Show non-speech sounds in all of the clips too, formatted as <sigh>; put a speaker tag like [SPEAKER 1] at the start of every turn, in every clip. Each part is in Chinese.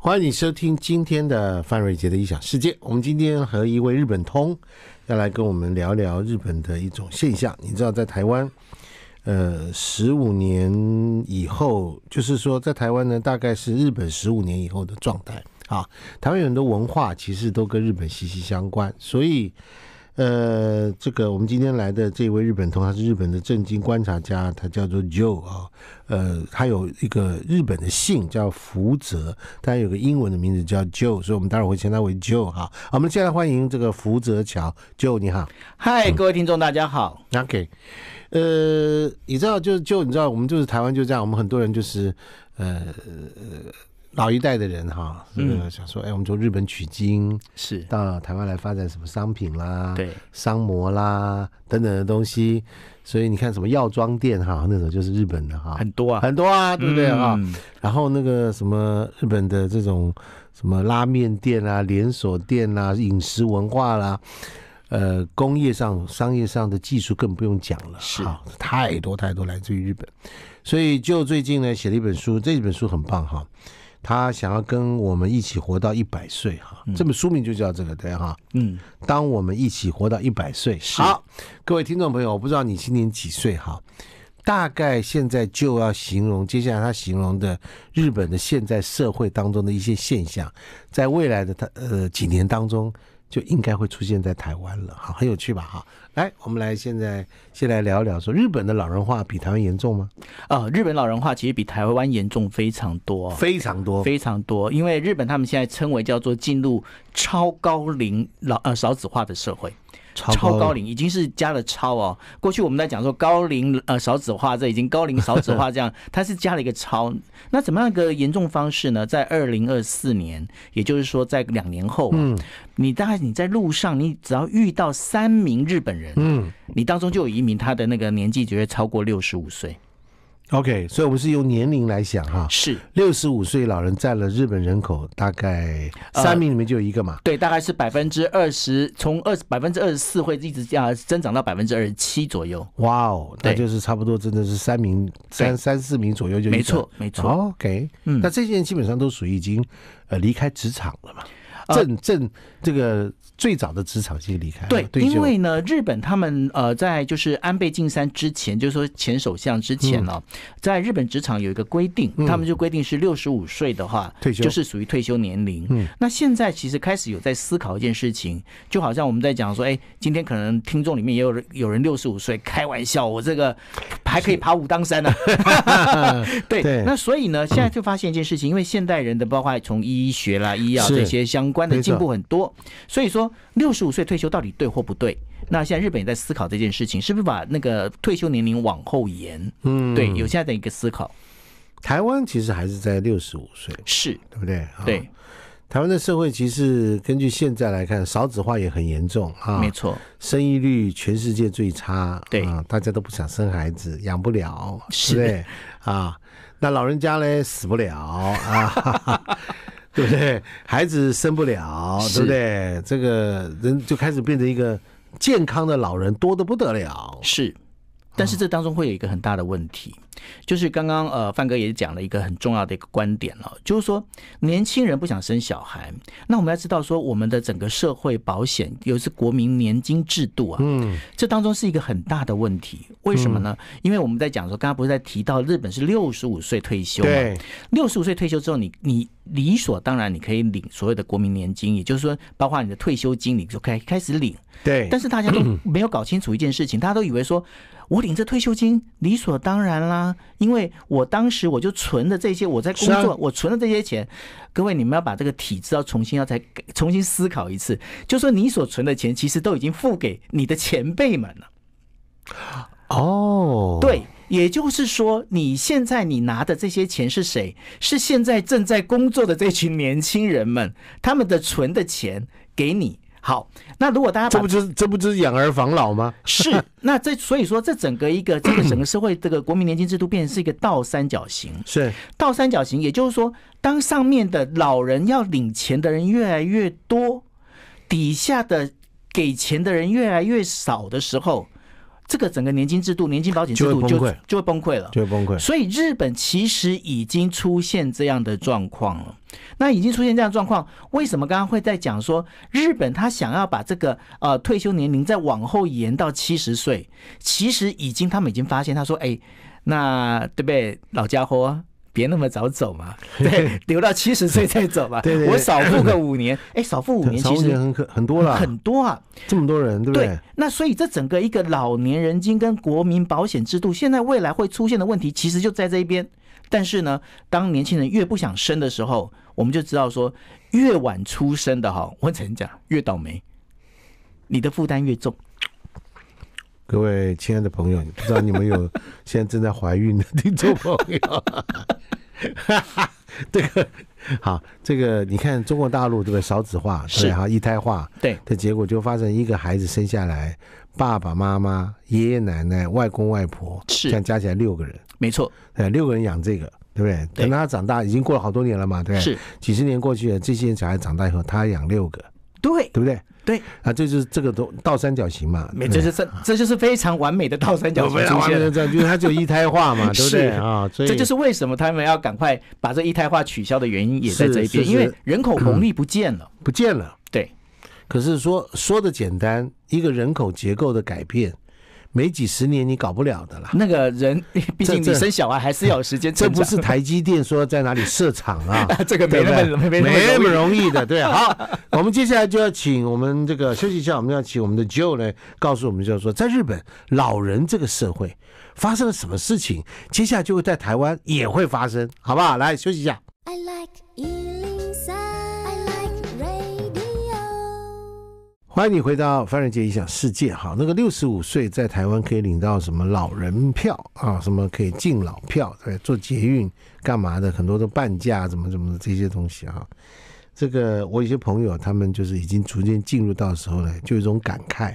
[SPEAKER 1] 欢迎你收听今天的范瑞杰的异想世界。我们今天和一位日本通要来跟我们聊聊日本的一种现象。你知道，在台湾，呃，十五年以后，就是说，在台湾呢，大概是日本十五年以后的状态啊。台湾有很多文化其实都跟日本息息相关，所以。呃，这个我们今天来的这位日本同，他是日本的政经观察家，他叫做 Joe 啊，呃，他有一个日本的姓叫福泽，他有个英文的名字叫 Joe，所以我们待会儿会称他为 Joe 哈。好，我们现在欢迎这个福泽桥 Joe，你好，
[SPEAKER 2] 嗨，各位听众大家好。
[SPEAKER 1] OK，呃，你知道就就你知道我们就是台湾就这样，我们很多人就是呃。老一代的人哈，这个想说，哎，我们从日本取经
[SPEAKER 2] 是。
[SPEAKER 1] 到台湾来发展什么商品啦，
[SPEAKER 2] 对，
[SPEAKER 1] 商模啦等等的东西，所以你看什么药妆店哈，那种就是日本的哈，
[SPEAKER 2] 很多啊，
[SPEAKER 1] 很多啊，对不对？啊？然后那个什么日本的这种什么拉面店啊、连锁店啊、饮食文化啦，呃，工业上、商业上的技术更不用讲了，
[SPEAKER 2] 是。
[SPEAKER 1] 太多太多来自于日本，所以就最近呢写了一本书，这本书很棒哈。他想要跟我们一起活到一百岁哈，这本书名就叫这个对哈，嗯，当我们一起活到一百岁，好，各位听众朋友，我不知道你今年几岁哈，大概现在就要形容接下来他形容的日本的现在社会当中的一些现象，在未来的他呃几年当中。就应该会出现在台湾了，好，很有趣吧？哈，来，我们来现在先来聊一聊，说日本的老人化比台湾严重吗？
[SPEAKER 2] 啊，日本老人化其实比台湾严重非常多，
[SPEAKER 1] 非常多，
[SPEAKER 2] 非常多，因为日本他们现在称为叫做进入超高龄老呃少子化的社会。超高龄已经是加了超哦，过去我们在讲说高龄呃少子化，这已经高龄少子化这样，它是加了一个超。那怎么样一个严重方式呢？在二零二四年，也就是说在两年后，嗯，你大概你在路上，你只要遇到三名日本人，嗯，你当中就有一名他的那个年纪绝对超过六十五岁。
[SPEAKER 1] OK，所以我们是用年龄来想哈，
[SPEAKER 2] 是。
[SPEAKER 1] 六十五岁老人占了日本人口大概三名里面就有一个嘛，
[SPEAKER 2] 呃、对，大概是百分之二十，从二百分之二十四会一直这样增长到百分之二十七左右。
[SPEAKER 1] 哇哦，那就是差不多真的是三名三三四名左右就
[SPEAKER 2] 没错没错。
[SPEAKER 1] OK，嗯，那这些人基本上都属于已经呃离开职场了嘛。正正这个最早的职场其实离开
[SPEAKER 2] 对，因为呢，日本他们呃在就是安倍晋三之前，就是说前首相之前呢，在日本职场有一个规定，他们就规定是六十五岁的话退休就是属于退休年龄。嗯，那现在其实开始有在思考一件事情，就好像我们在讲说，哎，今天可能听众里面也有人有人六十五岁，开玩笑，我这个还可以爬武当山呢。<laughs> 对，那所以呢，现在就发现一件事情，因为现代人的包括从医学啦、医药这些相关。关的进步很多，所以说六十五岁退休到底对或不对？那现在日本也在思考这件事情，是不是把那个退休年龄往后延？嗯，对，有现在的一个思考。
[SPEAKER 1] 台湾其实还是在六十五岁，
[SPEAKER 2] 是。
[SPEAKER 1] 对不对？
[SPEAKER 2] 对，
[SPEAKER 1] 台湾的社会其实根据现在来看，少子化也很严重啊，
[SPEAKER 2] 没错，
[SPEAKER 1] 生育率全世界最差，
[SPEAKER 2] 对。
[SPEAKER 1] 啊，大家都不想生孩子，养不了，
[SPEAKER 2] 是。
[SPEAKER 1] 对？啊，那老人家嘞，死不了啊。<laughs> 对不对？孩子生不了，对不对？这个人就开始变成一个健康的老人，多的不得了。
[SPEAKER 2] 是，但是这当中会有一个很大的问题。就是刚刚呃范哥也讲了一个很重要的一个观点了，就是说年轻人不想生小孩，那我们要知道说我们的整个社会保险，尤其是国民年金制度啊，嗯，这当中是一个很大的问题。为什么呢？因为我们在讲说，刚刚不是在提到日本是六十五岁退休嘛？对，六十五岁退休之后，你你理所当然你可以领所谓的国民年金，也就是说，包括你的退休金，你就可以开始领。
[SPEAKER 1] 对，
[SPEAKER 2] 但是大家都没有搞清楚一件事情，大家都以为说。我领这退休金理所当然啦，因为我当时我就存的这些，我在工作，我存的这些钱。各位，你们要把这个体制要重新要再重新思考一次，就说你所存的钱其实都已经付给你的前辈们了。
[SPEAKER 1] 哦，
[SPEAKER 2] 对，也就是说，你现在你拿的这些钱是谁？是现在正在工作的这群年轻人们，他们的存的钱给你。好，那如果大家
[SPEAKER 1] 这不就是这不就是养儿防老吗？
[SPEAKER 2] 是，<laughs> 那这所以说这整个一个这个整个社会这个国民年金制度变成是一个倒三角形，<laughs>
[SPEAKER 1] 是
[SPEAKER 2] 倒三角形，也就是说，当上面的老人要领钱的人越来越多，底下的给钱的人越来越少的时候，这个整个年金制度、年金保险制度就就会崩溃了，
[SPEAKER 1] 就会崩溃。
[SPEAKER 2] 所以日本其实已经出现这样的状况了。那已经出现这样的状况，为什么刚刚会在讲说日本他想要把这个呃退休年龄再往后延到七十岁？其实已经他们已经发现，他说：“哎，那对不对，老家伙？”别那么早走嘛，<laughs> 对，留到七十岁再走吧。<laughs>
[SPEAKER 1] 对，对，对，
[SPEAKER 2] 我少付个五年，<laughs> 哎，少付五年其实
[SPEAKER 1] 很很多了，
[SPEAKER 2] 很多啊，
[SPEAKER 1] 这么多人，对不对？
[SPEAKER 2] 对，那所以这整个一个老年人金跟国民保险制度，现在未来会出现的问题，其实就在这一边。但是呢，当年轻人越不想生的时候，我们就知道说，越晚出生的哈，我曾讲越倒霉，你的负担越重。
[SPEAKER 1] 各位亲爱的朋友，你不知道你们有现在正在怀孕的听众朋友，<laughs> 这个 <laughs> 好，这个你看中国大陆对不对？少子化对哈，一胎化
[SPEAKER 2] 对。的
[SPEAKER 1] 结果就发生一个孩子生下来，爸爸妈妈、爷爷奶奶、外公外婆，是。这样加起来六个人，
[SPEAKER 2] 没错，
[SPEAKER 1] 对，六个人养这个，对不对？等他长大，已经过了好多年了嘛，对，
[SPEAKER 2] 是。
[SPEAKER 1] 几十年过去了，这些小孩长大以后，他养六个，
[SPEAKER 2] 对，
[SPEAKER 1] 对不对？
[SPEAKER 2] 对。
[SPEAKER 1] 啊，这就是这个都倒三角形嘛，
[SPEAKER 2] 没，这就是这就是非常完美的倒三角形出现了，
[SPEAKER 1] 就是它就一胎化嘛，<laughs> 对不对？啊？所以
[SPEAKER 2] 这就是为什么他们要赶快把这一胎化取消的原因也在这一边，因为人口红利不见了，
[SPEAKER 1] 不见了。
[SPEAKER 2] 对，
[SPEAKER 1] 可是说说的简单，一个人口结构的改变。没几十年你搞不了的啦。
[SPEAKER 2] 那个人，<laughs> 毕竟你生小孩还是要有时间。
[SPEAKER 1] 这不是台积电说在哪里设厂啊？<laughs>
[SPEAKER 2] 这个没那么没
[SPEAKER 1] 那么容易的。对，<laughs> 好，我们接下来就要请我们这个休息一下，我们要请我们的 Joe 呢告诉我们，就是说在日本老人这个社会发生了什么事情，接下来就会在台湾也会发生，好不好？来休息一下。I like 欢迎你回到范瑞杰异想世界。好，那个六十五岁在台湾可以领到什么老人票啊？什么可以敬老票？对，坐捷运干嘛的？很多都半价，怎么怎么的这些东西啊？这个我有些朋友，他们就是已经逐渐进入到时候呢，就有一种感慨：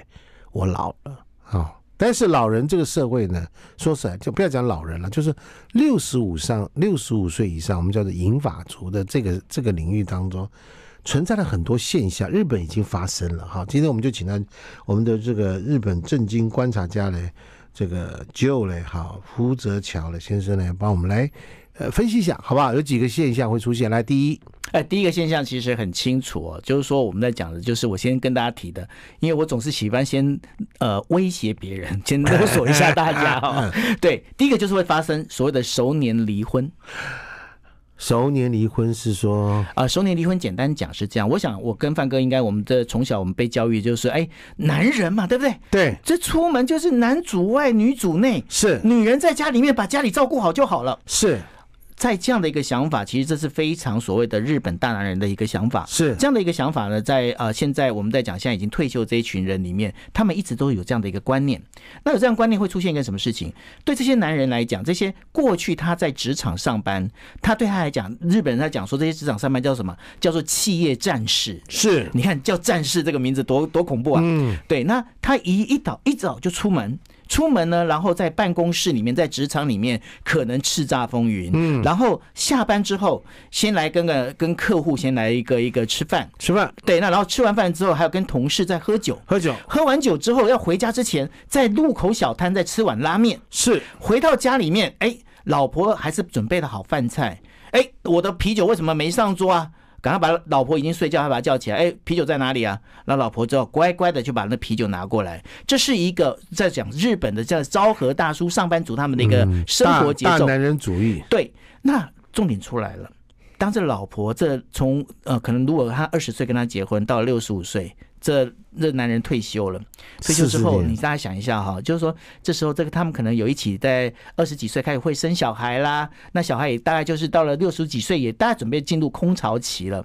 [SPEAKER 1] 我老了啊。但是老人这个社会呢，说实在，就不要讲老人了，就是六十五上六十五岁以上，我们叫做银发族的这个这个领域当中。存在了很多现象，日本已经发生了哈。今天我们就请到我们的这个日本政经观察家嘞，这个 Joe 嘞，好，福泽乔的先生呢，帮我们来呃分析一下，好不好？有几个现象会出现。来，第一，
[SPEAKER 2] 哎，第一个现象其实很清楚哦，就是说我们在讲的，就是我先跟大家提的，因为我总是喜欢先呃威胁别人，<laughs> 先勒索一下大家哈。对，第一个就是会发生所谓的熟年离婚。
[SPEAKER 1] 熟年离婚是说
[SPEAKER 2] 啊，熟年离婚简单讲是这样。我想我跟范哥应该，我们的从小我们被教育就是，哎，男人嘛，对不对？
[SPEAKER 1] 对，
[SPEAKER 2] 这出门就是男主外女主内，
[SPEAKER 1] 是
[SPEAKER 2] 女人在家里面把家里照顾好就好了，
[SPEAKER 1] 是。
[SPEAKER 2] 在这样的一个想法，其实这是非常所谓的日本大男人的一个想法。
[SPEAKER 1] 是
[SPEAKER 2] 这样的一个想法呢，在呃现在我们在讲现在已经退休这一群人里面，他们一直都有这样的一个观念。那有这样观念会出现一个什么事情？对这些男人来讲，这些过去他在职场上班，他对他来讲，日本人在讲说这些职场上班叫什么？叫做企业战士。
[SPEAKER 1] 是，
[SPEAKER 2] 你看叫战士这个名字多多恐怖啊！嗯，对。那他一一早一早就出门。出门呢，然后在办公室里面，在职场里面可能叱咤风云，嗯，然后下班之后，先来跟个跟客户先来一个一个吃饭，
[SPEAKER 1] 吃饭，
[SPEAKER 2] 对，那然后吃完饭之后，还要跟同事在喝酒，
[SPEAKER 1] 喝酒，
[SPEAKER 2] 喝完酒之后要回家之前，在路口小摊再吃碗拉面，
[SPEAKER 1] 是，回
[SPEAKER 2] 到家里面，哎，老婆还是准备了好饭菜，哎，我的啤酒为什么没上桌啊？赶快把老婆已经睡觉，还把他叫起来。哎，啤酒在哪里啊？那老婆之后乖乖的就把那啤酒拿过来。这是一个在讲日本的叫昭和大叔上班族他们的一个生活节奏。
[SPEAKER 1] 大，大男人主义。
[SPEAKER 2] 对，那重点出来了。当这老婆这从呃，可能如果他二十岁跟他结婚，到六十五岁。这这男人退休了，退休之后，你大家想一下哈，就是说这时候这个他们可能有一起在二十几岁开始会生小孩啦，那小孩也大概就是到了六十几岁，也大概准备进入空巢期了。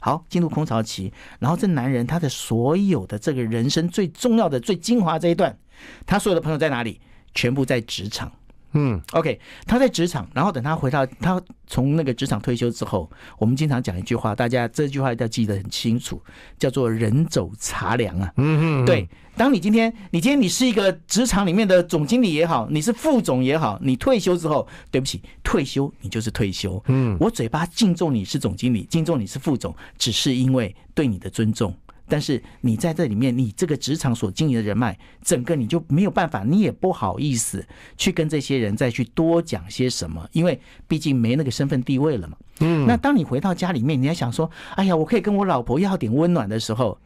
[SPEAKER 2] 好，进入空巢期，然后这男人他的所有的这个人生最重要的、最精华这一段，他所有的朋友在哪里？全部在职场。嗯，OK，他在职场，然后等他回到他从那个职场退休之后，我们经常讲一句话，大家这句话要记得很清楚，叫做“人走茶凉”啊。嗯嗯，对，当你今天你今天你是一个职场里面的总经理也好，你是副总也好，你退休之后，对不起，退休你就是退休。嗯，我嘴巴敬重你是总经理，敬重你是副总，只是因为对你的尊重。但是你在这里面，你这个职场所经营的人脉，整个你就没有办法，你也不好意思去跟这些人再去多讲些什么，因为毕竟没那个身份地位了嘛。嗯，那当你回到家里面，你还想说，哎呀，我可以跟我老婆要点温暖的时候，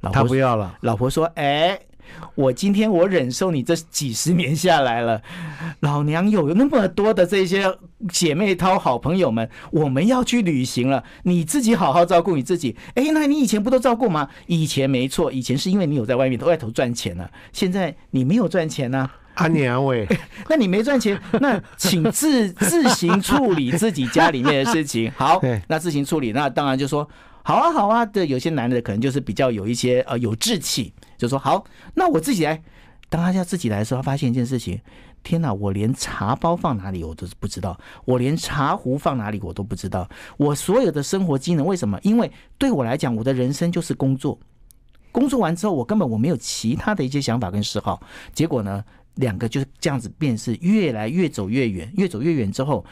[SPEAKER 1] 老婆不要了。
[SPEAKER 2] 老婆说，哎。我今天我忍受你这几十年下来了，老娘有那么多的这些姐妹淘好朋友们，我们要去旅行了，你自己好好照顾你自己。哎，那你以前不都照顾吗？以前没错，以前是因为你有在外面外头赚钱了、啊，现在你没有赚钱呢、啊。
[SPEAKER 1] 阿娘喂，<laughs>
[SPEAKER 2] 那你没赚钱，那请自自行处理自己家里面的事情。好，<laughs> 那自行处理，那当然就说好啊好啊的。有些男的可能就是比较有一些呃有志气。就说好，那我自己来。当他要自己来的时候，他发现一件事情：天哪，我连茶包放哪里我都不知道，我连茶壶放哪里我都不知道。我所有的生活机能，为什么？因为对我来讲，我的人生就是工作。工作完之后，我根本我没有其他的一些想法跟嗜好。结果呢，两个就是这样子变，是越来越走越远，越走越远之后，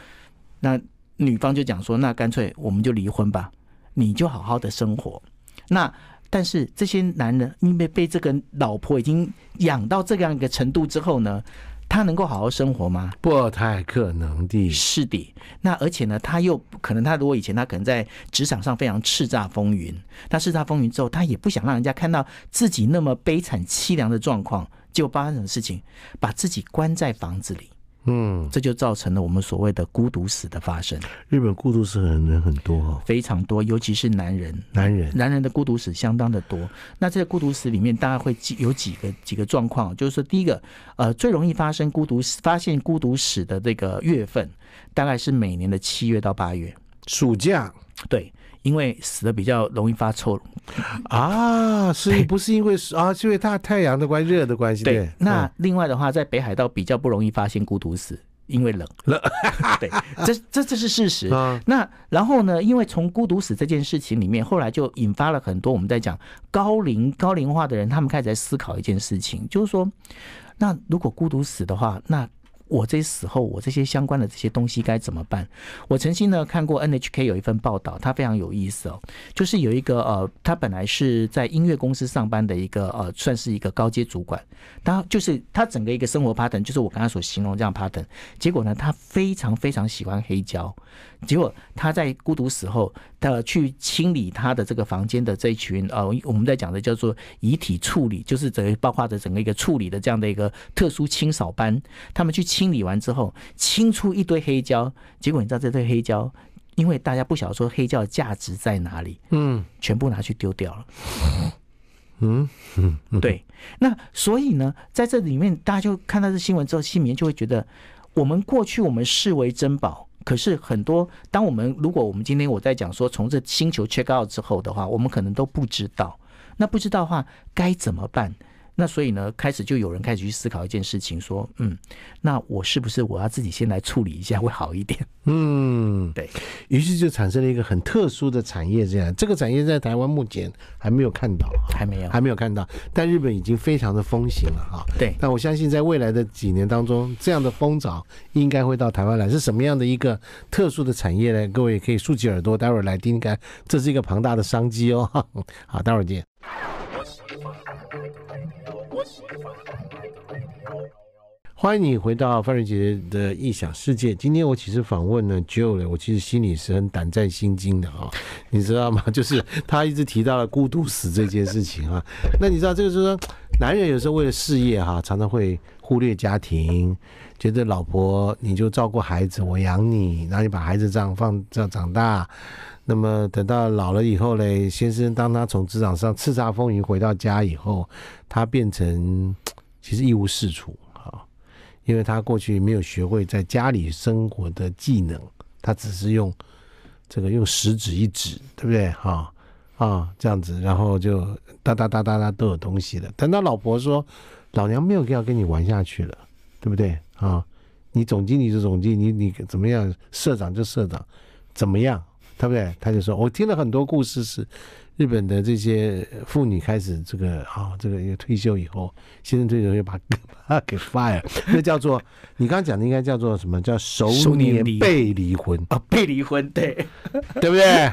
[SPEAKER 2] 那女方就讲说：那干脆我们就离婚吧，你就好好的生活。那。但是这些男人因为被这个老婆已经养到这样一个程度之后呢，他能够好好生活吗？
[SPEAKER 1] 不太可能的。
[SPEAKER 2] 是的。那而且呢，他又可能他如果以前他可能在职场上非常叱咤风云，他叱咤风云之后，他也不想让人家看到自己那么悲惨凄凉的状况，就发生什么事情，把自己关在房子里。嗯，这就造成了我们所谓的孤独死的发生。
[SPEAKER 1] 日本孤独死的人很多哦，
[SPEAKER 2] 非常多，尤其是男人。
[SPEAKER 1] 男人，
[SPEAKER 2] 男人的孤独死相当的多。那这个孤独死里面，大概会有几个几个状况，就是说，第一个，呃，最容易发生孤独死、发现孤独死的这个月份，大概是每年的七月到八月，
[SPEAKER 1] 暑假。
[SPEAKER 2] 对。因为死的比较容易发臭
[SPEAKER 1] 啊，是不是因为啊？是因为大太阳的关热的关系？对。
[SPEAKER 2] 那另外的话，在北海道比较不容易发现孤独死，因为冷。
[SPEAKER 1] 冷。<laughs>
[SPEAKER 2] 对，这这这是事实。啊那然后呢？因为从孤独死这件事情里面，后来就引发了很多我们在讲高龄高龄化的人，他们开始在思考一件事情，就是说，那如果孤独死的话，那我这死后，我这些相关的这些东西该怎么办？我曾经呢看过 NHK 有一份报道，它非常有意思哦，就是有一个呃，他本来是在音乐公司上班的一个呃，算是一个高阶主管，他就是他整个一个生活 pattern，就是我刚才所形容这样 pattern。结果呢，他非常非常喜欢黑胶，结果他在孤独死后，他去清理他的这个房间的这一群呃，我们在讲的叫做遗体处理，就是整个包括着整个一个处理的这样的一个特殊清扫班，他们去清。清理完之后，清出一堆黑胶，结果你知道这堆黑胶，因为大家不晓得说黑胶的价值在哪里，嗯，全部拿去丢掉了，嗯嗯，对。那所以呢，在这里面，大家就看到这新闻之后，心里面就会觉得，我们过去我们视为珍宝，可是很多，当我们如果我们今天我在讲说从这星球 check out 之后的话，我们可能都不知道，那不知道的话该怎么办？那所以呢，开始就有人开始去思考一件事情，说，嗯，那我是不是我要自己先来处理一下会好一点？嗯，对。
[SPEAKER 1] 于是就产生了一个很特殊的产业，这样，这个产业在台湾目前还没有看到，
[SPEAKER 2] 还没有，
[SPEAKER 1] 还没有看到，但日本已经非常的风行了哈。
[SPEAKER 2] 对。
[SPEAKER 1] 那我相信在未来的几年当中，这样的风潮应该会到台湾来。是什么样的一个特殊的产业呢？各位可以竖起耳朵，待会儿来听听，这是一个庞大的商机哦。<laughs> 好，待会儿见。欢迎你回到范瑞杰的异想世界。今天我其实访问呢 Joe 我其实心里是很胆战心惊的啊，你知道吗？就是他一直提到了孤独死这件事情啊。<laughs> 那你知道这个就是说，男人有时候为了事业哈，常常会忽略家庭，觉得老婆你就照顾孩子，我养你，然后你把孩子这样放这样长大。那么等到老了以后嘞，先生当他从职场上叱咤风云回到家以后，他变成其实一无是处啊。因为他过去没有学会在家里生活的技能，他只是用这个用食指一指，对不对？哈啊，这样子，然后就哒哒哒哒哒都有东西了。等到老婆说：“老娘没有要跟你玩下去了，对不对？啊，你总经理就总经理，你你怎么样？社长就社长，怎么样？对不对？”他就说：“我听了很多故事是。”日本的这些妇女开始这个啊，这个一个退休以后，先生退休又把他给 <laughs> fire，那叫做你刚刚讲的应该叫做什么叫熟年被离婚
[SPEAKER 2] 啊？被离婚，对
[SPEAKER 1] 对不对？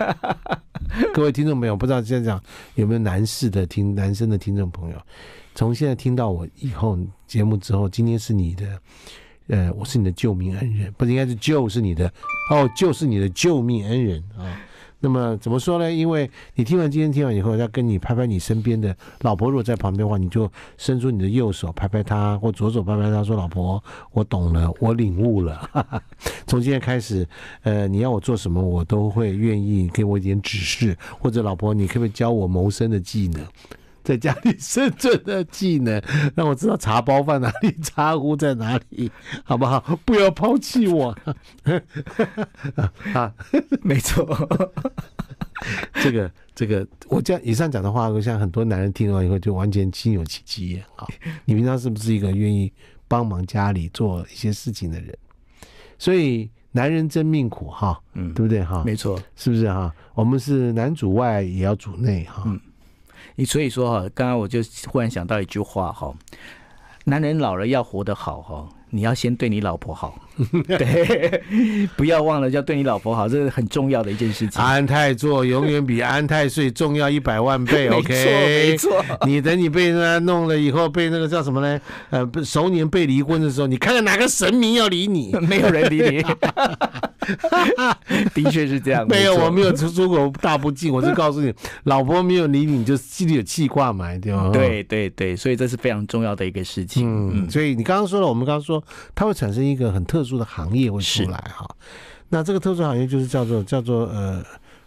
[SPEAKER 1] <laughs> 各位听众朋友，不知道现在讲有没有男士的听男生的听众朋友，从现在听到我以后节目之后，今天是你的，呃，我是你的救命恩人，不是应该是救是你的哦，救是你的救命恩人啊。那么怎么说呢？因为你听完今天听完以后，要跟你拍拍你身边的老婆，如果在旁边的话，你就伸出你的右手拍拍她，或左手拍拍她，说：“老婆，我懂了，我领悟了。<laughs> ”从今天开始，呃，你要我做什么，我都会愿意给我一点指示，或者老婆，你可不可以教我谋生的技能？在家里生存的技能，让我知道茶包放哪里，茶壶在哪里，好不好？不要抛弃我
[SPEAKER 2] 啊！<laughs> 没错，
[SPEAKER 1] 这个这个，我这样以上讲的话，我想很多男人听完以后就完全心有戚戚焉啊！你平常是不是一个愿意帮忙家里做一些事情的人？所以男人真命苦哈，嗯，对不对哈？
[SPEAKER 2] 没错，
[SPEAKER 1] 是不是哈？我们是男主外也要主内哈。嗯
[SPEAKER 2] 你所以说哈，刚刚我就忽然想到一句话哈，男人老了要活得好哈，你要先对你老婆好，<laughs> 对，不要忘了要对你老婆好，这是很重要的一件事情。
[SPEAKER 1] 安泰座永远比安泰税重要一百万倍，<laughs> OK？
[SPEAKER 2] 没错，
[SPEAKER 1] 你等你被人家弄了以后，被那个叫什么呢？呃，熟年被离婚的时候，你看看哪个神明要理你？<laughs>
[SPEAKER 2] 没有人理你。的确是这样，
[SPEAKER 1] 没有，我没有出出口大不敬，我是告诉你，老婆没有理你，你就心里有气挂满，对吧？
[SPEAKER 2] 对对对，所以这是非常重要的一个事情。
[SPEAKER 1] 嗯，所以你刚刚说了，我们刚刚说它会产生一个很特殊的行业会出来哈。那这个特殊行业就是叫做叫做呃，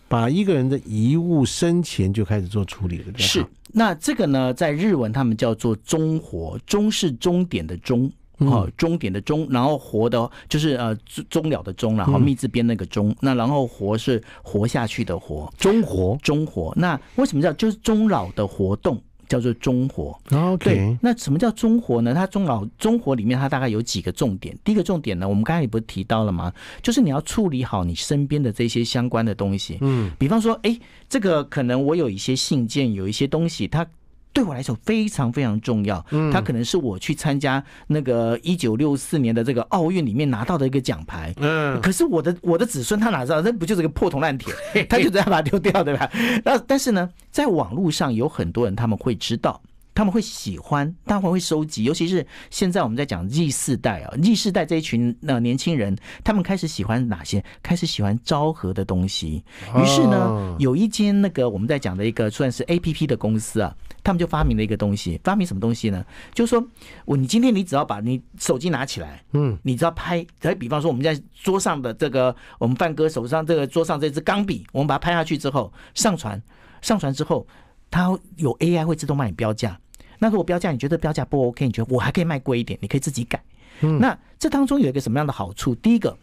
[SPEAKER 1] 把一个人的遗物生前就开始做处理了，对
[SPEAKER 2] 是。那这个呢，在日文他们叫做终活，终是终点的终。哦，终点的终，然后活的，就是呃终了的终，然后密字边那个终，那然后活是活下去的活，
[SPEAKER 1] 终活，
[SPEAKER 2] 终活。那为什么叫就是终老的活动叫做中活对，那什么叫中活呢？它中老中活里面它大概有几个重点。第一个重点呢，我们刚才也不是提到了吗？就是你要处理好你身边的这些相关的东西。嗯，比方说，哎，这个可能我有一些信件，有一些东西，它。对我来说非常非常重要，它可能是我去参加那个一九六四年的这个奥运里面拿到的一个奖牌。嗯，可是我的我的子孙他哪知道，那不就是个破铜烂铁，他就这样把它丢掉，对吧？那但是呢，在网络上有很多人他们会知道。他们会喜欢，他们会收集，尤其是现在我们在讲 Z 世代啊，Z 世代这一群呃年轻人，他们开始喜欢哪些？开始喜欢昭和的东西。于是呢，有一间那个我们在讲的一个算是 APP 的公司啊，他们就发明了一个东西，发明什么东西呢？就是说我你今天你只要把你手机拿起来，嗯，你只要拍，再比方说我们在桌上的这个我们范哥手上这个桌上这支钢笔，我们把它拍下去之后上传，上传之后它有 AI 会自动帮你标价。那如果标价你觉得标价不 OK，你觉得我还可以卖贵一点，你可以自己改。嗯，那这当中有一个什么样的好处？第一个，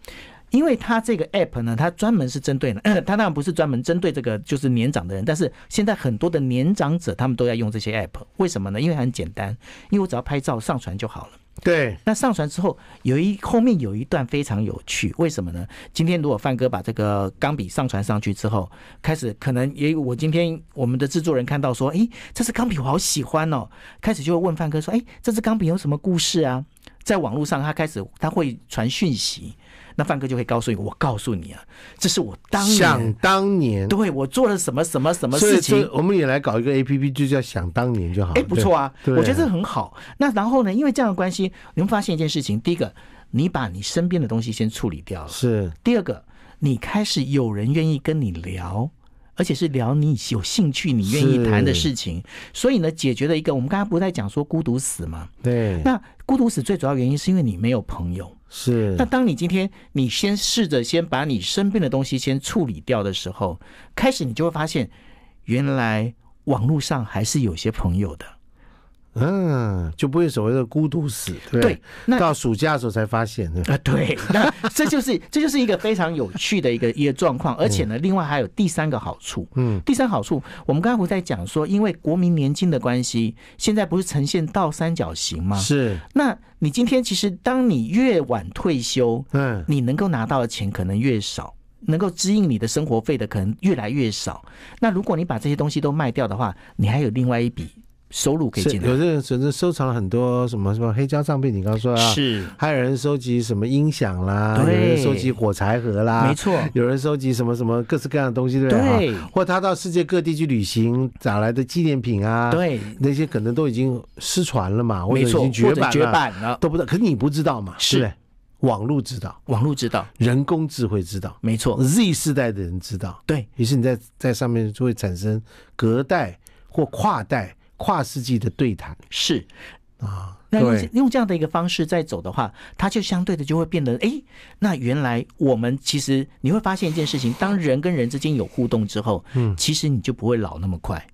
[SPEAKER 2] 因为它这个 app 呢，它专门是针对呢，<clears throat> 它当然不是专门针对这个就是年长的人，但是现在很多的年长者他们都在用这些 app，为什么呢？因为很简单，因为我只要拍照上传就好了。
[SPEAKER 1] 对，
[SPEAKER 2] 那上传之后有一后面有一段非常有趣，为什么呢？今天如果范哥把这个钢笔上传上去之后，开始可能也我今天我们的制作人看到说，哎，这支钢笔我好喜欢哦，开始就会问范哥说，哎，这支钢笔有什么故事啊？在网络上他开始他会传讯息。那范哥就会告诉你，我告诉你啊，这是我当年
[SPEAKER 1] 想当年，
[SPEAKER 2] 对我做了什么什么什么事情。
[SPEAKER 1] 我们也来搞一个 APP，就叫想当年就好。
[SPEAKER 2] 哎，不错啊，我觉得这很好。那然后呢，因为这样的关系，你会发现一件事情：第一个，你把你身边的东西先处理掉了；
[SPEAKER 1] 是
[SPEAKER 2] 第二个，你开始有人愿意跟你聊，而且是聊你有兴趣、你愿意谈的事情。所以呢，解决了一个我们刚刚不是在讲说孤独死嘛？
[SPEAKER 1] 对。
[SPEAKER 2] 那孤独死最主要原因是因为你没有朋友。
[SPEAKER 1] 是，
[SPEAKER 2] 那当你今天你先试着先把你身边的东西先处理掉的时候，开始你就会发现，原来网络上还是有些朋友的。
[SPEAKER 1] 嗯，就不会所谓的孤独死，对，对，那到暑假的时候才发现，
[SPEAKER 2] 啊，对，那这就是这就是一个非常有趣的一个一个状况，而且呢，另外还有第三个好处，嗯，第三好处，我们刚才不在讲说，因为国民年金的关系，现在不是呈现倒三角形吗？
[SPEAKER 1] 是，
[SPEAKER 2] 那你今天其实当你越晚退休，嗯，你能够拿到的钱可能越少，能够支应你的生活费的可能越来越少。那如果你把这些东西都卖掉的话，你还有另外一笔。收入可以进来。
[SPEAKER 1] 有的人甚至收藏了很多什么什么黑胶唱片，你刚刚说啊，
[SPEAKER 2] 是，
[SPEAKER 1] 还有人收集什么音响啦，有人收集火柴盒啦，
[SPEAKER 2] 没错，
[SPEAKER 1] 有人收集什么什么各式各样的东西，对不对？对，或他到世界各地去旅行找来的纪念品啊，
[SPEAKER 2] 对，
[SPEAKER 1] 那些可能都已经失传了嘛，
[SPEAKER 2] 没错，
[SPEAKER 1] 或者已经绝版了，
[SPEAKER 2] 绝版了。
[SPEAKER 1] 都不知道，可是你不知道嘛？是。网络知道，
[SPEAKER 2] 网络知道，
[SPEAKER 1] 人工智慧知道，
[SPEAKER 2] 没错。
[SPEAKER 1] Z 世代的人知道，
[SPEAKER 2] 对，
[SPEAKER 1] 于是你在在上面就会产生隔代或跨代、跨世纪的对谈。
[SPEAKER 2] 是
[SPEAKER 1] 啊，
[SPEAKER 2] 那用用这样的一个方式在走的话，它就相对的就会变得，哎，那原来我们其实你会发现一件事情：当人跟人之间有互动之后，嗯，其实你就不会老那么快。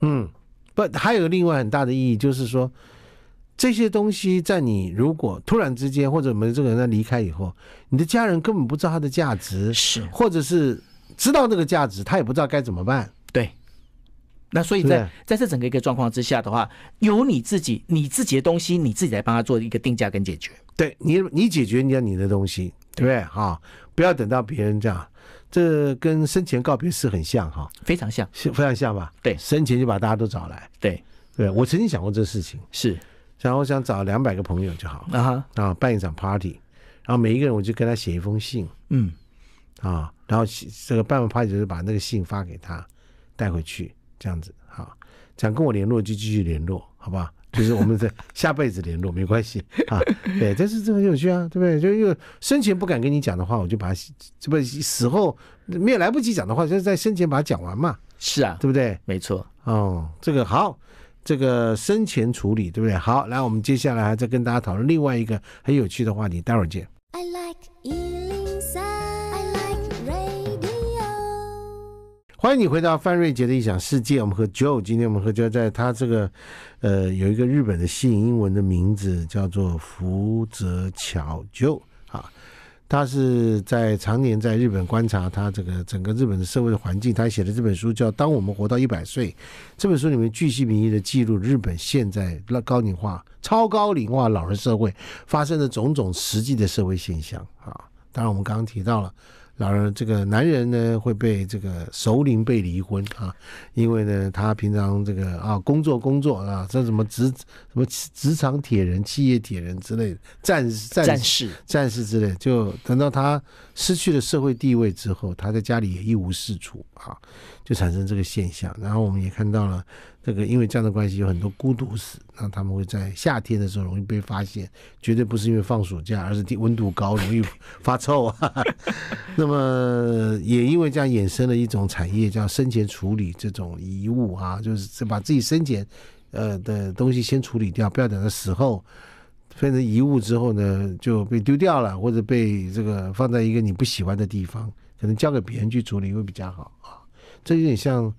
[SPEAKER 1] 嗯，不，还有另外很大的意义就是说。这些东西在你如果突然之间，或者我们这个人在离开以后，你的家人根本不知道它的价值，
[SPEAKER 2] 是，
[SPEAKER 1] 或者是知道这个价值，他也不知道该怎么办。
[SPEAKER 2] 对。那所以在在这整个一个状况之下的话，由你自己你自己的东西，你自己来帮他做一个定价跟解决。
[SPEAKER 1] 对你，你解决你要你的东西，对不对？哈，不要等到别人这样，这跟生前告别式很像哈，
[SPEAKER 2] 非常像，
[SPEAKER 1] 非常像吧？
[SPEAKER 2] 对，
[SPEAKER 1] 生前就把大家都找来。
[SPEAKER 2] 对，
[SPEAKER 1] 对我曾经想过这事情，
[SPEAKER 2] 是。
[SPEAKER 1] 然后我想找两百个朋友就好啊，哈，啊办一场 party，然后每一个人我就跟他写一封信，嗯，啊，然后这个办完 party 就是把那个信发给他带回去，这样子，好，想跟我联络就继续联络，好不好？就是我们在下辈子联络没关系 <laughs> 啊，对，但是这很有趣啊，对不对？就因为生前不敢跟你讲的话，我就把它这不死后没有来不及讲的话，就是在生前把它讲完嘛，
[SPEAKER 2] 是啊，
[SPEAKER 1] 对不对？
[SPEAKER 2] 没错，
[SPEAKER 1] 哦，这个好。这个生前处理对不对？好，来，我们接下来还在跟大家讨论另外一个很有趣的话题，待会儿见。I like 欢迎你回到范瑞杰的异想世界，我们和 Joe，今天我们和 Joe 在他这个呃有一个日本的姓英文的名字叫做福泽桥 Joe 啊。他是在常年在日本观察他这个整个日本的社会的环境，他写的这本书叫《当我们活到一百岁》。这本书里面巨细靡遗的记录日本现在高龄化、超高龄化老人社会发生的种种实际的社会现象啊。当然，我们刚刚提到了。老人这个男人呢，会被这个首领被离婚啊，因为呢，他平常这个啊工作工作啊，这什么职什么职场铁人、企业铁人之类的战战
[SPEAKER 2] 战士。
[SPEAKER 1] 战士之类，就等到他失去了社会地位之后，他在家里也一无是处啊，就产生这个现象。然后我们也看到了。这个因为这样的关系，有很多孤独死，那他们会在夏天的时候容易被发现，绝对不是因为放暑假，而是温度高容易发臭啊。<laughs> 那么也因为这样衍生了一种产业，叫生前处理这种遗物啊，就是把自己生前呃的东西先处理掉，不要等到死后变成遗物之后呢就被丢掉了，或者被这个放在一个你不喜欢的地方，可能交给别人去处理会比较好啊。这有点像。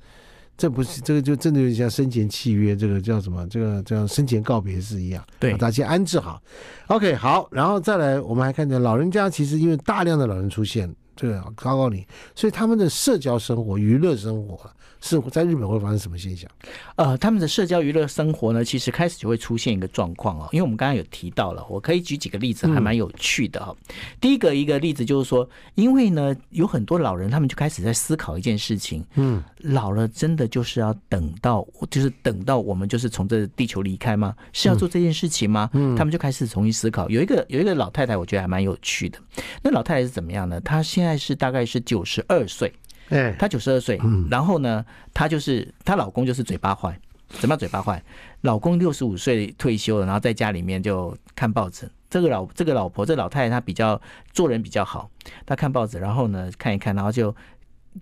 [SPEAKER 1] 这不是这个，就真的有点像生前契约，这个叫什么？这个叫生前告别式一样。
[SPEAKER 2] 对，
[SPEAKER 1] 把大家先安置好。OK，好，然后再来，我们还看见老人家其实因为大量的老人出现，这个高高你，所以他们的社交生活、娱乐生活。是在日本会发生什么现象？
[SPEAKER 2] 呃，他们的社交娱乐生活呢，其实开始就会出现一个状况哦。因为我们刚刚有提到了，我可以举几个例子，还蛮有趣的哈、哦。嗯、第一个一个例子就是说，因为呢，有很多老人，他们就开始在思考一件事情：嗯，老了真的就是要等到，就是等到我们就是从这地球离开吗？是要做这件事情吗？嗯，他们就开始重新思考。有一个有一个老太太，我觉得还蛮有趣的。那老太太是怎么样呢？她现在是大概是九十二岁。哎，她九十二岁，然后呢，她就是她老公就是嘴巴坏，怎么样嘴巴坏？老公六十五岁退休了，然后在家里面就看报纸。这个老这个老婆这个老太太她比较做人比较好，她看报纸，然后呢看一看，然后就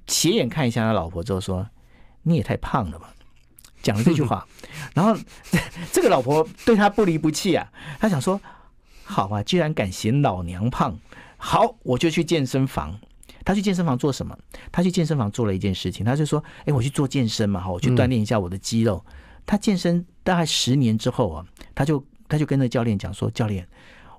[SPEAKER 2] 斜眼看一下她老婆之后说：“你也太胖了吧。”讲了这句话，<laughs> 然后这个老婆对他不离不弃啊，她想说：“好啊，居然敢嫌老娘胖，好，我就去健身房。”他去健身房做什么？他去健身房做了一件事情，他就说：“哎，我去做健身嘛，哈，我去锻炼一下我的肌肉。嗯”他健身大概十年之后啊，他就他就跟那教练讲说：“教练，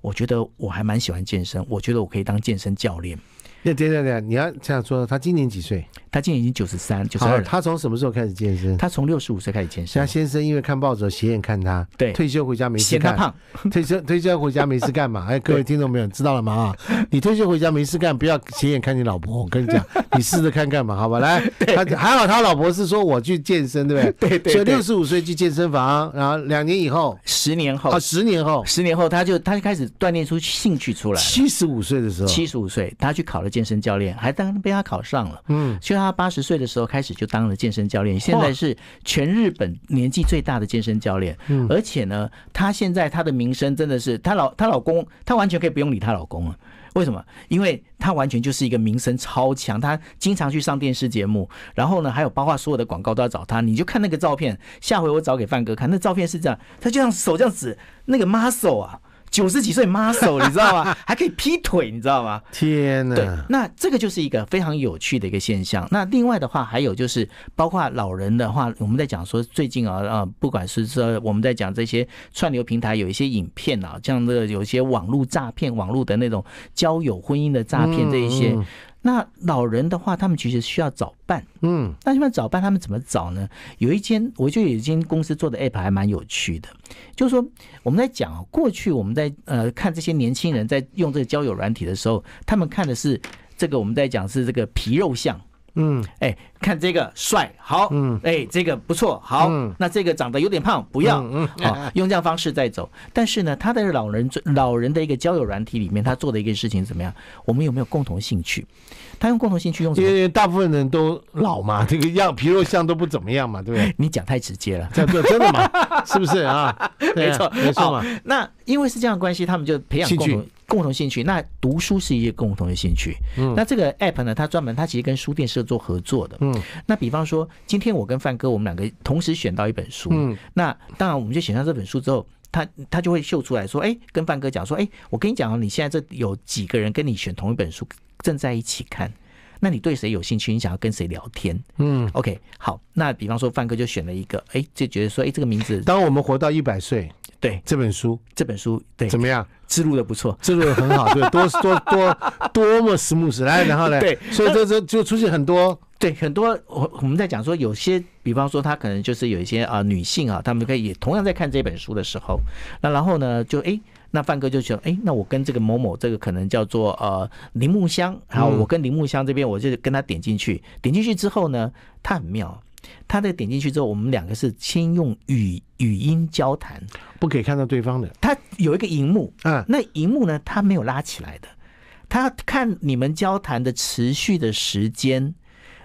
[SPEAKER 2] 我觉得我还蛮喜欢健身，我觉得我可以当健身教练。”那
[SPEAKER 1] 对对对，你要这样说，他今年几岁？
[SPEAKER 2] 他今年已经九十三、九十二。
[SPEAKER 1] 他从什么时候开始健身？
[SPEAKER 2] 他从六十五岁开始健身。
[SPEAKER 1] 他先生因为看报纸斜眼看他，
[SPEAKER 2] 对，
[SPEAKER 1] 退休回家没事干。嫌他
[SPEAKER 2] 胖。
[SPEAKER 1] 退休退休回家没事干嘛？<laughs> 哎，各位听众朋友知道了吗？啊，你退休回家没事干，不要斜眼看你老婆。我跟你讲，<laughs> 你试着看看嘛，好吧？来，他还好，他老婆是说我去健身，对不对？<laughs>
[SPEAKER 2] 对对。
[SPEAKER 1] 所以六十五岁去健身房，然后两年以后，
[SPEAKER 2] 十年后
[SPEAKER 1] 啊，十年后，
[SPEAKER 2] 十年后他就他就开始锻炼出兴趣出来。
[SPEAKER 1] 七十五岁的时候，
[SPEAKER 2] 七十五岁他去考了健身教练，还当被他考上了。嗯，所以他八十岁的时候开始就当了健身教练，现在是全日本年纪最大的健身教练。嗯，而且呢，他现在他的名声真的是，他老他老公，他完全可以不用理他老公了。为什么？因为他完全就是一个名声超强，他经常去上电视节目，然后呢，还有包括所有的广告都要找他。你就看那个照片，下回我找给范哥看，那照片是这样，他就像手这样子那个 muscle 啊。九十几岁 muscle 你知道吗？<laughs> 还可以劈腿，你知道吗？
[SPEAKER 1] 天哪！
[SPEAKER 2] 对，那这个就是一个非常有趣的一个现象。那另外的话，还有就是包括老人的话，我们在讲说最近啊啊，不管是说我们在讲这些串流平台有一些影片啊，像这个有一些网络诈骗、网络的那种交友、婚姻的诈骗这一些。那老人的话，他们其实需要找伴。嗯，那他们找伴，他们怎么找呢？有一间，我就有一间公司做的 app 还蛮有趣的，就是说我们在讲过去我们在呃看这些年轻人在用这个交友软体的时候，他们看的是这个我们在讲是这个皮肉相。嗯，哎，看这个帅好，嗯，哎，这个不错好，嗯，那这个长得有点胖不要，嗯，好，用这样方式在走。但是呢，他的老人老人的一个交友软体里面，他做的一个事情怎么样？我们有没有共同兴趣？他用共同兴趣用？
[SPEAKER 1] 因为大部分人都老嘛，这个样皮肉相都不怎么样嘛，对不对？
[SPEAKER 2] 你讲太直接了，
[SPEAKER 1] 这样真的吗？<laughs> 是不是 <laughs> 啊？
[SPEAKER 2] 没错，
[SPEAKER 1] 没错嘛。
[SPEAKER 2] 那因为是这样的关系，他们就培养共同共同兴趣。那读书是一个共同的兴趣。嗯，那这个 app 呢，它专门它其实跟书店是做合作的。嗯，那比方说，今天我跟范哥，我们两个同时选到一本书。嗯，那当然我们就选上这本书之后，他他就会秀出来说，哎，跟范哥讲说，哎，我跟你讲哦，你现在这有几个人跟你选同一本书。正在一起看，那你对谁有兴趣？你想要跟谁聊天？嗯，OK，好，那比方说范哥就选了一个，哎，就觉得说，哎，这个名字，
[SPEAKER 1] 当我们活到一百岁，
[SPEAKER 2] 对
[SPEAKER 1] 这本书，
[SPEAKER 2] 这本书，对，
[SPEAKER 1] 怎么样？
[SPEAKER 2] 记录的不错，
[SPEAKER 1] 记录的很好，对，多多多多么 smooth，来，然后呢？对，所以这这就出现很多，
[SPEAKER 2] 对，很多我我们在讲说，有些比方说他可能就是有一些啊、呃、女性啊，他们可以也同样在看这本书的时候，那然后呢，就哎。那范哥就说：“哎，那我跟这个某某，这个可能叫做呃铃木香，然后我跟铃木香这边，我就跟他点进去，点进去之后呢，他很妙，他的点进去之后，我们两个是先用语语音交谈，
[SPEAKER 1] 不可以看到对方的。
[SPEAKER 2] 他有一个荧幕，啊，那荧幕呢，他没有拉起来的，他看你们交谈的持续的时间，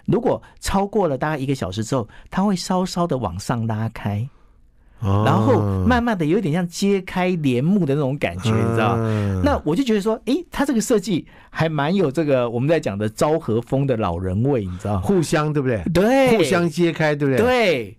[SPEAKER 2] 如果超过了大概一个小时之后，他会稍稍的往上拉开。”然后慢慢的有点像揭开帘幕的那种感觉，你知道吗？那我就觉得说，诶，他这个设计还蛮有这个我们在讲的昭和风的老人味，你知道？
[SPEAKER 1] 互相对不对？
[SPEAKER 2] 对，
[SPEAKER 1] 互相揭开，对不对？
[SPEAKER 2] 对。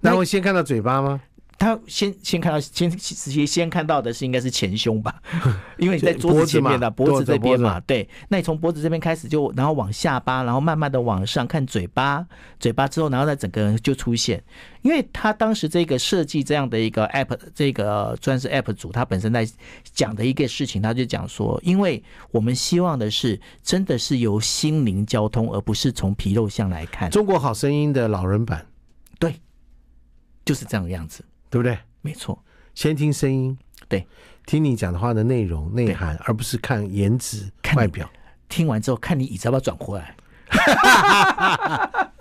[SPEAKER 1] 那我先看到嘴巴吗？
[SPEAKER 2] 他先先看到先先先看到的是应该是前胸吧，<laughs> 因为你在桌子前面的脖子这边嘛，对，那你从脖子这边开始就然后往下巴，然后慢慢的往上看嘴巴，嘴巴之后然后再整个人就出现，因为他当时这个设计这样的一个 app，这个专是 app 组，他本身在讲的一个事情，他就讲说，因为我们希望的是真的是由心灵交通，而不是从皮肉相来看。
[SPEAKER 1] 中国好声音的老人版，
[SPEAKER 2] 对，就是这样的样子。
[SPEAKER 1] 对不对？
[SPEAKER 2] 没错，
[SPEAKER 1] 先听声音，
[SPEAKER 2] 对，
[SPEAKER 1] 听你讲的话的内容内涵，而不是看颜值外表。
[SPEAKER 2] 听完之后，看你椅子要不要转回来。<laughs>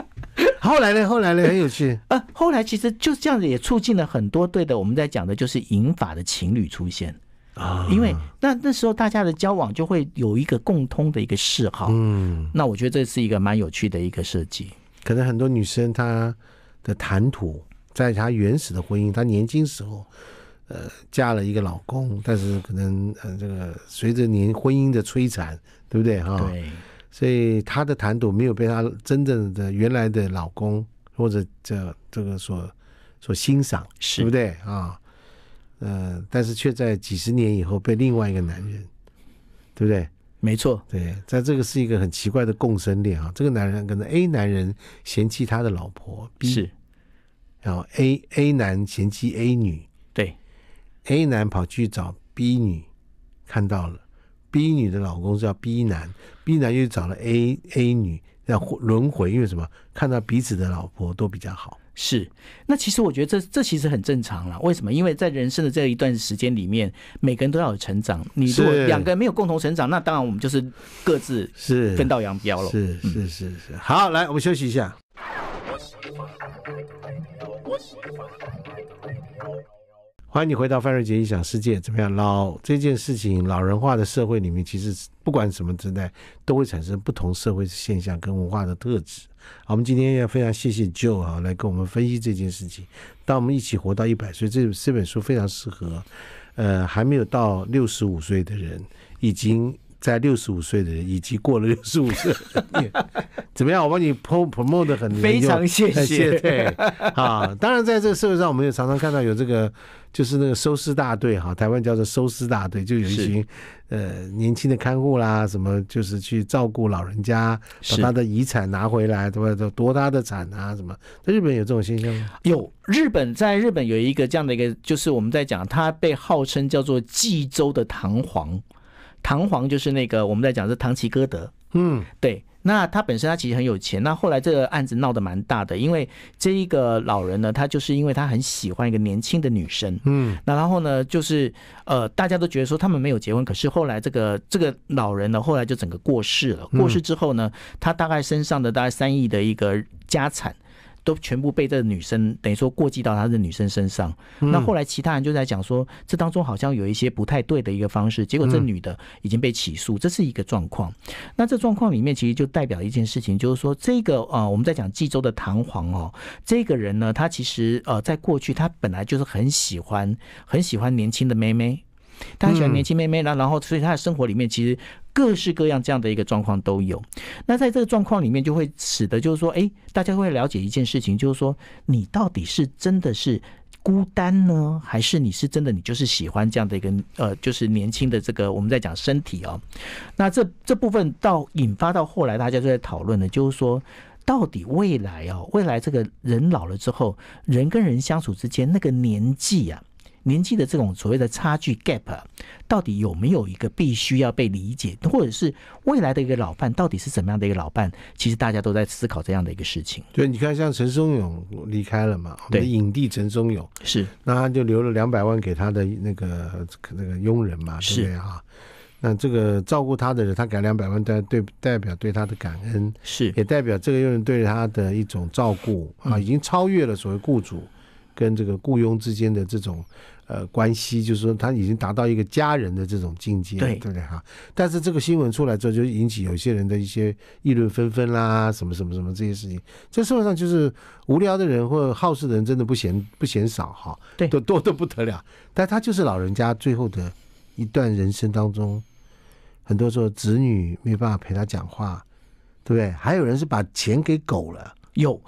[SPEAKER 1] 后来呢？后来呢？很有趣。<laughs>
[SPEAKER 2] 呃，后来其实就这样子，也促进了很多对的。我们在讲的就是银发的情侣出现啊，因为那那时候大家的交往就会有一个共通的一个嗜好。嗯，那我觉得这是一个蛮有趣的一个设计。
[SPEAKER 1] 可能很多女生她的谈吐。在她原始的婚姻，她年轻时候，呃，嫁了一个老公，但是可能呃，这个随着年婚姻的摧残，对不对哈？对。所以她的谈吐没有被她真正的原来的老公或者这这个所所欣赏，是对不对啊？呃，但是却在几十年以后被另外一个男人，对不对？
[SPEAKER 2] 没错，
[SPEAKER 1] 对，在这个是一个很奇怪的共生链啊。这个男人可能 A 男人嫌弃他的老婆 B 是。然后 A A 男嫌弃 A 女，
[SPEAKER 2] 对
[SPEAKER 1] ，A 男跑去找 B 女，看到了 B 女的老公叫 B 男，B 男又找了 A A 女要轮回，因为什么？看到彼此的老婆都比较好。
[SPEAKER 2] 是，那其实我觉得这这其实很正常了。为什么？因为在人生的这一段时间里面，每个人都要有成长。你如果两个人没有共同成长，那当然我们就是各自是分道扬镳了。
[SPEAKER 1] 是是是是，是。好，来，我们休息一下。欢迎你回到范瑞杰异想世界。怎么样？老这件事情，老人化的社会里面，其实不管什么时代，都会产生不同社会现象跟文化的特质。我们今天要非常谢谢 Joe 啊，来跟我们分析这件事情。当我们一起活到一百岁，这这本书非常适合，呃，还没有到六十五岁的人，已经在六十五岁的人，以及过了六十五岁，<laughs> 怎么样？我帮你 promote 的很 <laughs>
[SPEAKER 2] 非常谢谢。
[SPEAKER 1] 对，<laughs> 啊，当然在这个社会上，我们也常常看到有这个。就是那个收尸大队哈，台湾叫做收尸大队，就有一群呃年轻的看护啦，什么就是去照顾老人家，把他的遗产拿回来，对吧？都夺他的产啊，什么？在日本有这种现象吗？
[SPEAKER 2] 有，日本在日本有一个这样的一个，就是我们在讲，他被号称叫做济州的唐璜，唐璜就是那个我们在讲是唐吉诃德，嗯，对。那他本身他其实很有钱，那后来这个案子闹得蛮大的，因为这一个老人呢，他就是因为他很喜欢一个年轻的女生，嗯，那然后呢，就是呃，大家都觉得说他们没有结婚，可是后来这个这个老人呢，后来就整个过世了，过世之后呢，他大概身上的大概三亿的一个家产。都全部被这个女生等于说过继到她的女生身上。那后来其他人就在讲说，这当中好像有一些不太对的一个方式。结果这女的已经被起诉，这是一个状况。那这状况里面其实就代表一件事情，就是说这个呃，我们在讲济州的唐璜哦，这个人呢，他其实呃，在过去他本来就是很喜欢很喜欢年轻的妹妹。他很喜欢年轻妹妹，然然后，所以他的生活里面其实各式各样这样的一个状况都有。那在这个状况里面，就会使得就是说，哎，大家会了解一件事情，就是说，你到底是真的是孤单呢，还是你是真的你就是喜欢这样的一个呃，就是年轻的这个我们在讲身体哦。那这这部分到引发到后来，大家就在讨论呢，就是说，到底未来哦，未来这个人老了之后，人跟人相处之间那个年纪啊。年纪的这种所谓的差距 gap，到底有没有一个必须要被理解，或者是未来的一个老伴到底是怎么样的一个老伴？其实大家都在思考这样的一个事情。
[SPEAKER 1] 对，你看像陈松勇离开了嘛，对，影帝陈松勇
[SPEAKER 2] 是，
[SPEAKER 1] 那他就留了两百万给他的那个那个佣人嘛，对不对啊？那这个照顾他的人，他给两百万代对代表对他的感恩，
[SPEAKER 2] 是
[SPEAKER 1] 也代表这个佣人对他的一种照顾啊，已经超越了所谓雇主跟这个雇佣之间的这种。呃，关系就是说他已经达到一个家人的这种境界，对对不对哈？但是这个新闻出来之后，就引起有些人的一些议论纷纷啦，什么什么什么这些事情。这社会上就是无聊的人或者好事的人真的不嫌不嫌少哈，
[SPEAKER 2] 对，
[SPEAKER 1] 都多的不得了。但他就是老人家最后的一段人生当中，很多时候子女没办法陪他讲话，对不对？还有人是把钱给狗了，
[SPEAKER 2] 有。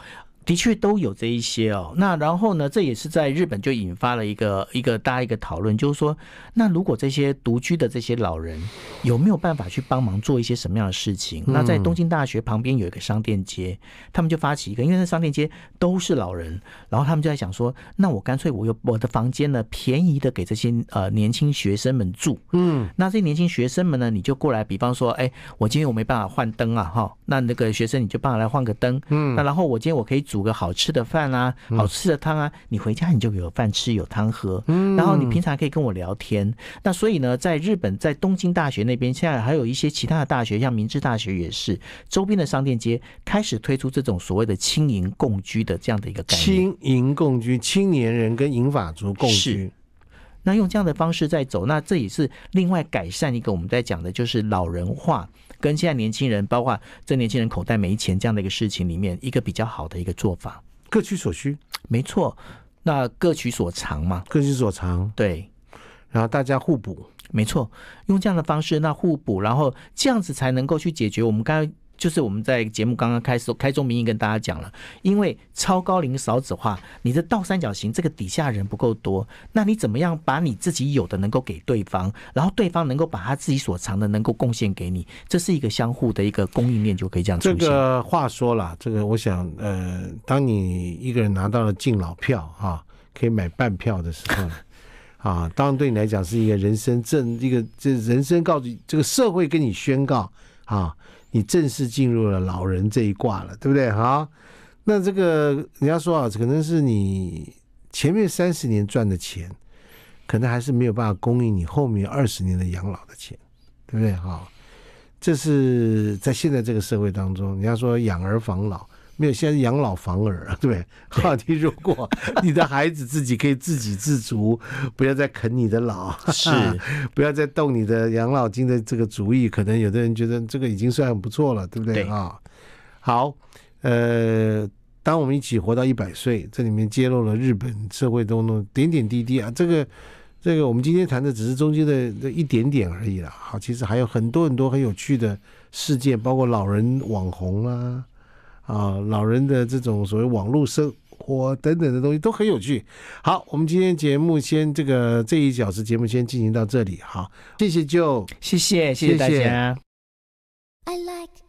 [SPEAKER 2] 的确都有这一些哦，那然后呢，这也是在日本就引发了一个一个大家一个讨论，就是说，那如果这些独居的这些老人有没有办法去帮忙做一些什么样的事情？那在东京大学旁边有一个商店街，他们就发起一个，因为那商店街都是老人，然后他们就在想说，那我干脆我有我的房间呢，便宜的给这些呃年轻学生们住，嗯，那这些年轻学生们呢，你就过来，比方说，哎，我今天我没办法换灯？啊，哈，那那个学生你就帮我来换个灯，嗯，那然后我今天我可以煮。煮个好吃的饭啊，好吃的汤啊，你回家你就有饭吃，有汤喝，然后你平常可以跟我聊天。那所以呢，在日本，在东京大学那边，现在还有一些其他的大学，像明治大学也是，周边的商店街开始推出这种所谓的轻盈共居的这样的一个概念。
[SPEAKER 1] 轻盈共居，青年人跟银发族共居。
[SPEAKER 2] 那用这样的方式在走，那这也是另外改善一个我们在讲的，就是老人化。跟现在年轻人，包括这年轻人口袋没钱这样的一个事情里面，一个比较好的一个做法，
[SPEAKER 1] 各取所需，
[SPEAKER 2] 没错。那各取所长嘛，
[SPEAKER 1] 各取所长，
[SPEAKER 2] 对。
[SPEAKER 1] 然后大家互补，
[SPEAKER 2] 没错。用这样的方式，那互补，然后这样子才能够去解决我们刚才。就是我们在节目刚刚开始开宗明义跟大家讲了，因为超高龄少子化，你的倒三角形这个底下人不够多，那你怎么样把你自己有的能够给对方，然后对方能够把他自己所长的能够贡献给你，这是一个相互的一个供应链，就可以这样出现。
[SPEAKER 1] 这个话说了，这个我想，呃，当你一个人拿到了敬老票啊，可以买半票的时候，<laughs> 啊，当然对你来讲是一个人生正一个这人生告诉这个社会跟你宣告啊。你正式进入了老人这一卦了，对不对？好，那这个人家说啊，可能是你前面三十年赚的钱，可能还是没有办法供应你后面二十年的养老的钱，对不对？好，这是在现在这个社会当中，人家说养儿防老。没有，现在养老防儿 <laughs> 啊，对不对？好，你如果 <laughs> 你的孩子自己可以自给自足，不要再啃你的老，
[SPEAKER 2] 是，<laughs>
[SPEAKER 1] 不要再动你的养老金的这个主意，可能有的人觉得这个已经算很不错了，对不对啊？好，呃，当我们一起活到一百岁，这里面揭露了日本社会中的点点滴滴啊，这个这个我们今天谈的只是中间的这一点点而已了。好，其实还有很多很多很有趣的事件，包括老人网红啊。啊，老人的这种所谓网络生活等等的东西都很有趣。好，我们今天节目先这个这一小时节目先进行到这里。好，谢谢 Joe，
[SPEAKER 2] 谢谢谢谢大家。
[SPEAKER 1] 谢谢。